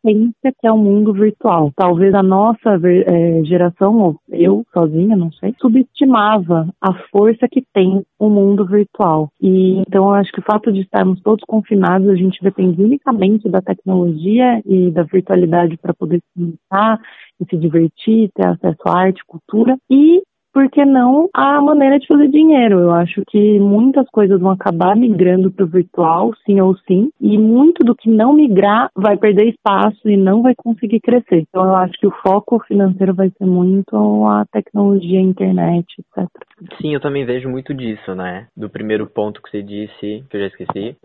que é o mundo virtual. Talvez a nossa é, geração, ou eu sozinha, não sei, subestimava a força que tem o mundo virtual. E então eu acho que o fato de estarmos todos confinados, a gente depende unicamente da tecnologia e da virtualidade para poder se comunicar e se divertir, ter acesso à arte, cultura. E por que não a maneira de fazer dinheiro? Eu acho que muitas coisas vão acabar migrando para o virtual, sim ou sim, e muito do que não migrar vai perder espaço e não vai conseguir crescer. Então eu acho que o foco financeiro vai ser muito a tecnologia, a internet, etc. Sim, eu também vejo muito disso, né? Do primeiro ponto que você disse, que eu já esqueci.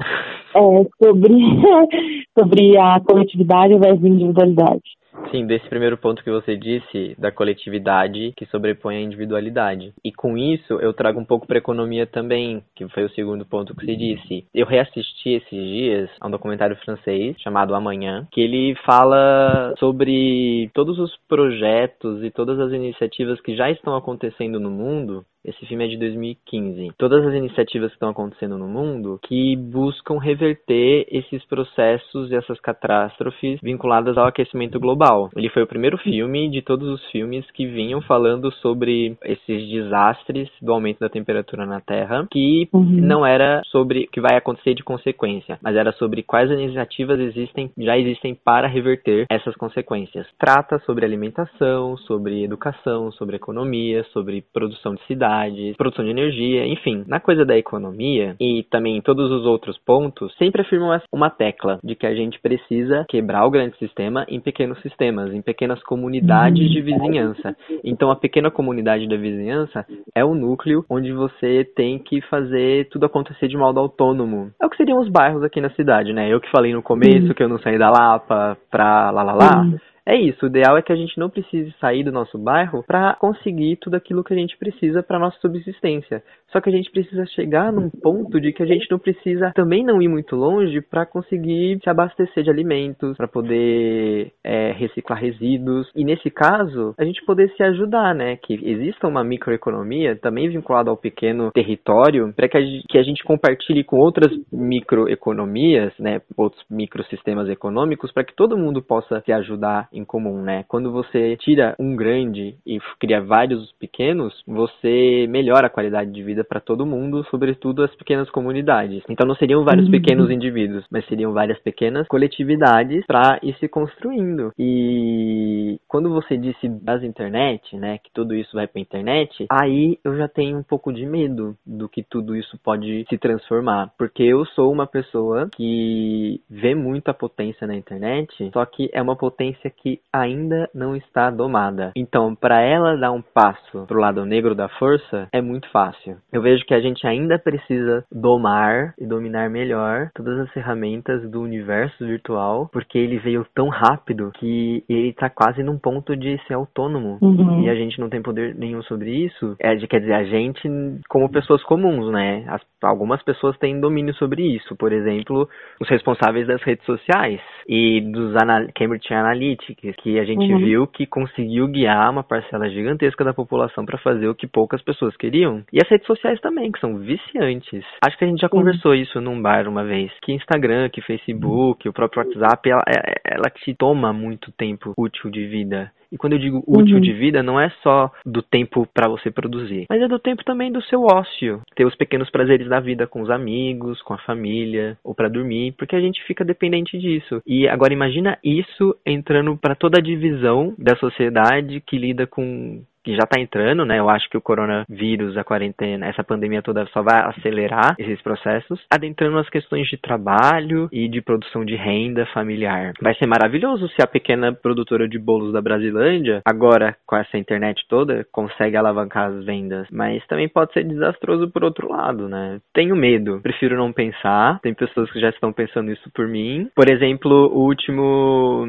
É, sobre, sobre a coletividade versus individualidade. Sim, desse primeiro ponto que você disse, da coletividade que sobrepõe a individualidade. E com isso, eu trago um pouco para economia também, que foi o segundo ponto que você disse. Eu reassisti esses dias a um documentário francês chamado Amanhã, que ele fala sobre todos os projetos e todas as iniciativas que já estão acontecendo no mundo esse filme é de 2015. Todas as iniciativas que estão acontecendo no mundo que buscam reverter esses processos e essas catástrofes vinculadas ao aquecimento global. Ele foi o primeiro filme de todos os filmes que vinham falando sobre esses desastres do aumento da temperatura na Terra, que uhum. não era sobre o que vai acontecer de consequência, mas era sobre quais iniciativas existem, já existem para reverter essas consequências. Trata sobre alimentação, sobre educação, sobre economia, sobre produção de cidades produção de energia, enfim, na coisa da economia e também em todos os outros pontos, sempre afirmam uma tecla de que a gente precisa quebrar o grande sistema em pequenos sistemas, em pequenas comunidades de vizinhança. Então a pequena comunidade da vizinhança é o núcleo onde você tem que fazer tudo acontecer de modo autônomo. É o que seriam os bairros aqui na cidade, né? Eu que falei no começo que eu não saí da Lapa pra lá lá lá. É isso. O ideal é que a gente não precise sair do nosso bairro para conseguir tudo aquilo que a gente precisa para nossa subsistência. Só que a gente precisa chegar num ponto de que a gente não precisa também não ir muito longe para conseguir se abastecer de alimentos, para poder é, reciclar resíduos. E nesse caso, a gente poder se ajudar, né? Que exista uma microeconomia também vinculada ao pequeno território, para que, que a gente compartilhe com outras microeconomias, né? Outros microsistemas econômicos, para que todo mundo possa se ajudar comum, né? Quando você tira um grande e cria vários pequenos, você melhora a qualidade de vida para todo mundo, sobretudo as pequenas comunidades. Então não seriam vários uhum. pequenos indivíduos, mas seriam várias pequenas coletividades para ir se construindo. E quando você disse das internet, né, que tudo isso vai para internet, aí eu já tenho um pouco de medo do que tudo isso pode se transformar, porque eu sou uma pessoa que vê muita potência na internet, só que é uma potência que ainda não está domada. Então, para ela dar um passo pro lado negro da força, é muito fácil. Eu vejo que a gente ainda precisa domar e dominar melhor todas as ferramentas do universo virtual, porque ele veio tão rápido que ele tá quase num ponto de ser autônomo. Uhum. E a gente não tem poder nenhum sobre isso. É, quer dizer, a gente, como pessoas comuns, né? As, algumas pessoas têm domínio sobre isso. Por exemplo, os responsáveis das redes sociais e dos anal Cambridge Analytics, que a gente uhum. viu que conseguiu guiar uma parcela gigantesca da população para fazer o que poucas pessoas queriam. E as redes sociais também, que são viciantes. Acho que a gente já uhum. conversou isso num bar uma vez. Que Instagram, que Facebook, o próprio WhatsApp, ela, é, ela te toma muito tempo útil de vida. E quando eu digo útil uhum. de vida, não é só do tempo para você produzir, mas é do tempo também do seu ócio, ter os pequenos prazeres da vida com os amigos, com a família, ou para dormir, porque a gente fica dependente disso. E agora imagina isso entrando para toda a divisão da sociedade que lida com que já está entrando, né? Eu acho que o coronavírus, a quarentena, essa pandemia toda só vai acelerar esses processos, adentrando as questões de trabalho e de produção de renda familiar. Vai ser maravilhoso se a pequena produtora de bolos da Brasilândia, agora com essa internet toda, consegue alavancar as vendas, mas também pode ser desastroso por outro lado, né? Tenho medo, prefiro não pensar. Tem pessoas que já estão pensando isso por mim. Por exemplo, o último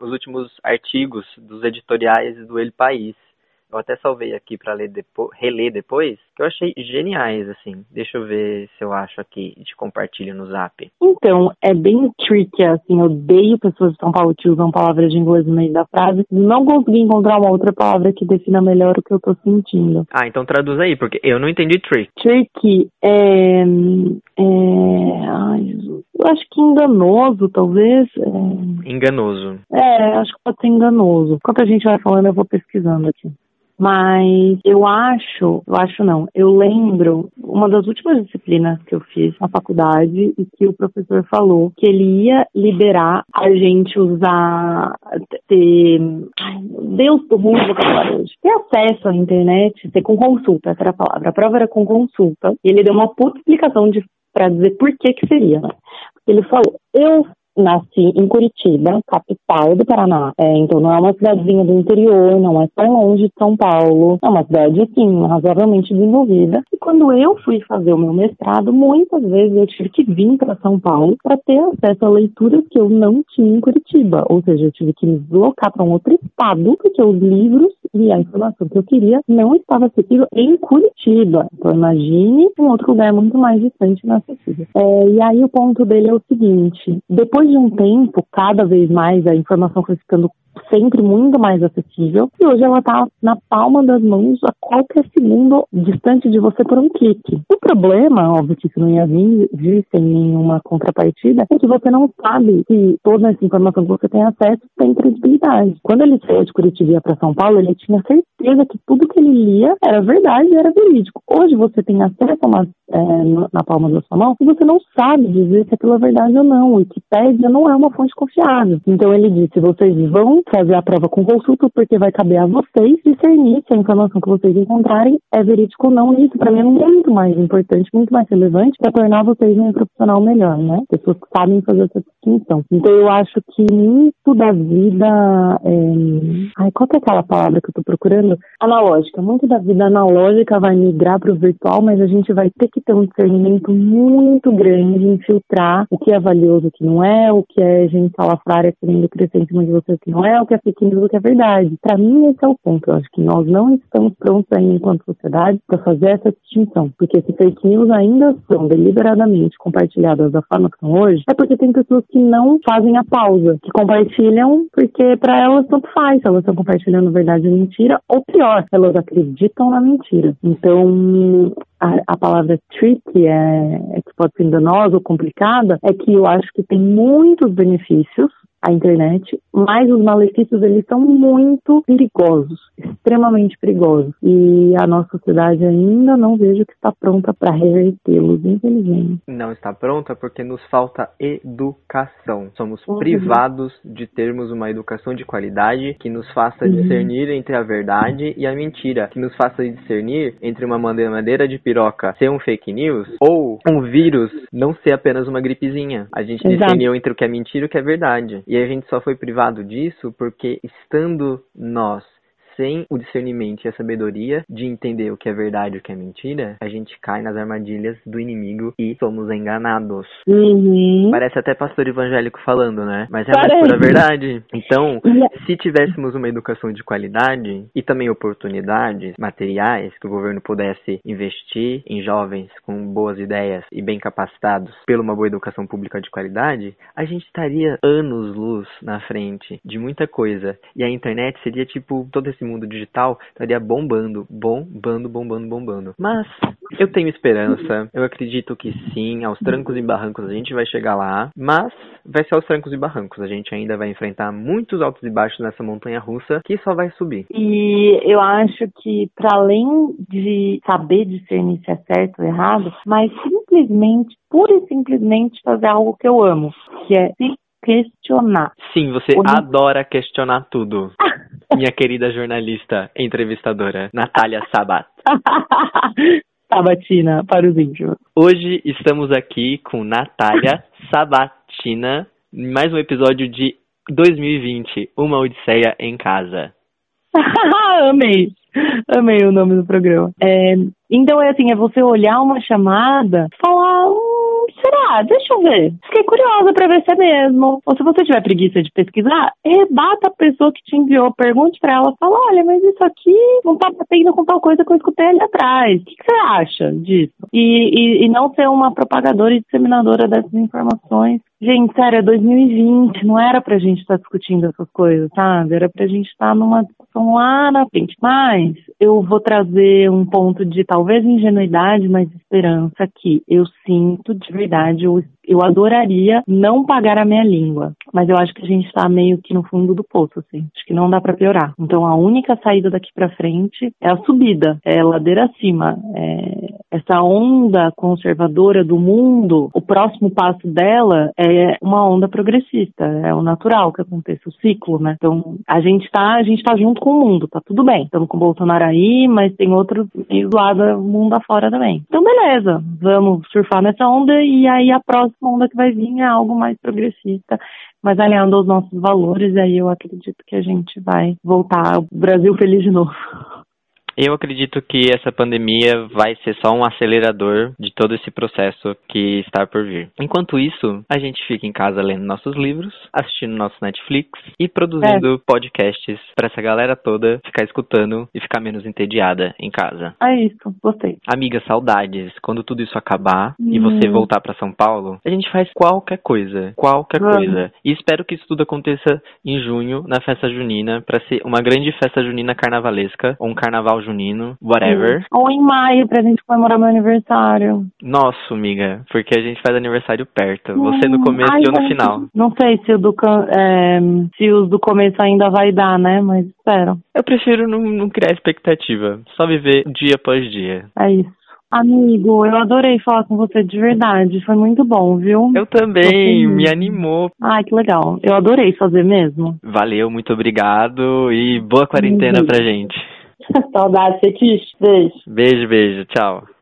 os últimos artigos dos editoriais do El País eu até salvei aqui para ler depo reler depois, que eu achei geniais, assim. Deixa eu ver se eu acho aqui e te compartilho no zap. Então, é bem tricky, assim. Eu odeio pessoas de São Paulo que usam palavras de inglês no meio da frase. Não consegui encontrar uma outra palavra que defina melhor o que eu tô sentindo. Ah, então traduz aí, porque eu não entendi trick. Tricky é. é... Ai, Jesus. Eu acho que enganoso, talvez. É... Enganoso. É, acho que pode ser enganoso. Enquanto a gente vai falando, eu vou pesquisando aqui. Mas eu acho, eu acho não, eu lembro uma das últimas disciplinas que eu fiz na faculdade e que o professor falou que ele ia liberar a gente usar, ter, ai, Deus do mundo hoje, ter acesso à internet, ter com consulta, essa era a palavra. A prova era com consulta e ele deu uma puta explicação de para dizer por que que seria, né? Ele falou, eu nasci em Curitiba, capital do Paraná. É, então não é uma cidadezinha do interior, não é tão longe de São Paulo. É uma cidade, assim, razoavelmente desenvolvida. E quando eu fui fazer o meu mestrado, muitas vezes eu tive que vir para São Paulo para ter acesso a leituras que eu não tinha em Curitiba. Ou seja, eu tive que me deslocar para um outro estado, porque os livros e a informação que eu queria não estava acessível em Curitiba. Então imagine um outro lugar muito mais distante e inacessível. É, e aí o ponto dele é o seguinte, depois de um tempo, cada vez mais a informação foi ficando sempre muito mais acessível e hoje ela está na palma das mãos a qualquer segundo distante de você por um clique. O problema, óbvio que isso não ia vir, vir sem nenhuma contrapartida, é que você não sabe se toda essa informação que você tem acesso tem credibilidade. Quando ele saiu de Curitiba para São Paulo, ele tinha certeza que tudo que ele lia era verdade e era verídico. Hoje você tem acesso a uma, é, na palma da sua mão e você não sabe dizer se aquilo é verdade ou não. O Wikipedia não é uma fonte confiável. Então ele disse, vocês vão fazer a prova com consulta, porque vai caber a vocês discernir se a informação que vocês encontrarem é verídica ou não. E isso, para mim, é muito mais importante, muito mais relevante para tornar vocês um profissional melhor, né? Pessoas que sabem fazer essa distinção. Então, eu acho que muito da vida. É... Ai, qual é aquela palavra que eu tô procurando? analógica. Muito da vida analógica vai migrar para o virtual, mas a gente vai ter que ter um discernimento muito grande em filtrar o que é valioso, o que não é, o que é gente salafrária querendo crescer em cima de você, o que não é, o que é fake news, o que é verdade. Para mim, esse é o ponto. Eu acho que nós não estamos prontos ainda, enquanto sociedade, para fazer essa distinção. Porque se fake news ainda são deliberadamente compartilhadas da forma que são hoje, é porque tem pessoas que não fazem a pausa, que compartilham porque para elas tanto faz elas estão compartilhando verdade ou mentira, ou pior, elas acreditam na mentira. Então, a, a palavra tricky, é, é que pode ser enganosa ou complicada, é que eu acho que tem muitos benefícios a internet, mas os malefícios eles são muito perigosos, extremamente perigosos. E a nossa sociedade ainda não vejo que está pronta para revertê-los, infelizmente. Não está pronta porque nos falta educação. Somos uhum. privados de termos uma educação de qualidade que nos faça uhum. discernir entre a verdade e a mentira, que nos faça discernir entre uma madeira de piroca ser um fake news ou um vírus não ser apenas uma gripezinha. A gente Exato. discerniu entre o que é mentira e o que é verdade. E a gente só foi privado disso porque, estando nós sem o discernimento e a sabedoria de entender o que é verdade e o que é mentira, a gente cai nas armadilhas do inimigo e somos enganados. Uhum. Parece até pastor evangélico falando, né? Mas é a pura verdade. Então, se tivéssemos uma educação de qualidade e também oportunidades materiais que o governo pudesse investir em jovens com boas ideias e bem capacitados pela uma boa educação pública de qualidade, a gente estaria anos-luz na frente de muita coisa. E a internet seria tipo todo esse mundo digital estaria bombando, bombando, bombando, bombando. Mas eu tenho esperança, eu acredito que sim, aos trancos e barrancos a gente vai chegar lá, mas vai ser aos trancos e barrancos. A gente ainda vai enfrentar muitos altos e baixos nessa montanha russa que só vai subir. E eu acho que, para além de saber discernir se é certo ou errado, mas simplesmente, pura e simplesmente fazer algo que eu amo, que é se questionar. Sim, você adora questionar tudo. Minha querida jornalista, entrevistadora, Natália Sabat. Sabatina, para os íntimos. Hoje estamos aqui com Natália Sabatina, mais um episódio de 2020, Uma Odisseia em Casa. Amei! Amei o nome do programa. É, então é assim, é você olhar uma chamada, falar, hum, será? Deixa eu ver. Fiquei curiosa para ver se é mesmo. Ou se você tiver preguiça de pesquisar, rebata a pessoa que te enviou, pergunte para ela, fala, olha, mas isso aqui não tá batendo com tal coisa que eu escutei ali atrás. O que, que você acha disso? E, e, e não ser uma propagadora e disseminadora dessas informações Gente, sério, é 2020, não era pra gente estar tá discutindo essas coisas, sabe? Era pra gente estar tá numa discussão lá na frente. Mas eu vou trazer um ponto de talvez ingenuidade, mas esperança aqui. Eu sinto de verdade o eu adoraria não pagar a minha língua, mas eu acho que a gente está meio que no fundo do poço, assim. Acho que não dá para piorar. Então a única saída daqui para frente é a subida, é a ladeira acima. É essa onda conservadora do mundo, o próximo passo dela é uma onda progressista, é o natural que aconteça, o ciclo, né? Então a gente tá, a gente tá junto com o mundo, tá tudo bem. Estamos com o Bolsonaro aí, mas tem outros meios lá do mundo afora também. Então beleza, vamos surfar nessa onda e aí a próxima próxima onda que vai vir é algo mais progressista, mas alinhando aos nossos valores, aí eu acredito que a gente vai voltar ao Brasil feliz de novo. Eu acredito que essa pandemia vai ser só um acelerador de todo esse processo que está por vir. Enquanto isso, a gente fica em casa lendo nossos livros, assistindo nosso Netflix e produzindo é. podcasts para essa galera toda ficar escutando e ficar menos entediada em casa. É isso, gostei. Amiga, saudades. Quando tudo isso acabar hum. e você voltar para São Paulo, a gente faz qualquer coisa, qualquer coisa. E espero que isso tudo aconteça em junho, na festa junina, para ser uma grande festa junina carnavalesca, ou um carnaval junino, whatever. Sim. Ou em maio pra gente comemorar meu aniversário. Nossa, amiga, porque a gente faz aniversário perto. Hum. Você no começo Ai, e eu no final. Não sei se o do é, se os do começo ainda vai dar, né? Mas espero. Eu prefiro não, não criar expectativa. Só viver dia após dia. É isso. Amigo, eu adorei falar com você de verdade. Foi muito bom, viu? Eu também, me animou. Ai, que legal. Eu adorei fazer mesmo. Valeu, muito obrigado e boa quarentena uhum. pra gente. Saudade, Fetiche. Beijo. Beijo, beijo. Tchau.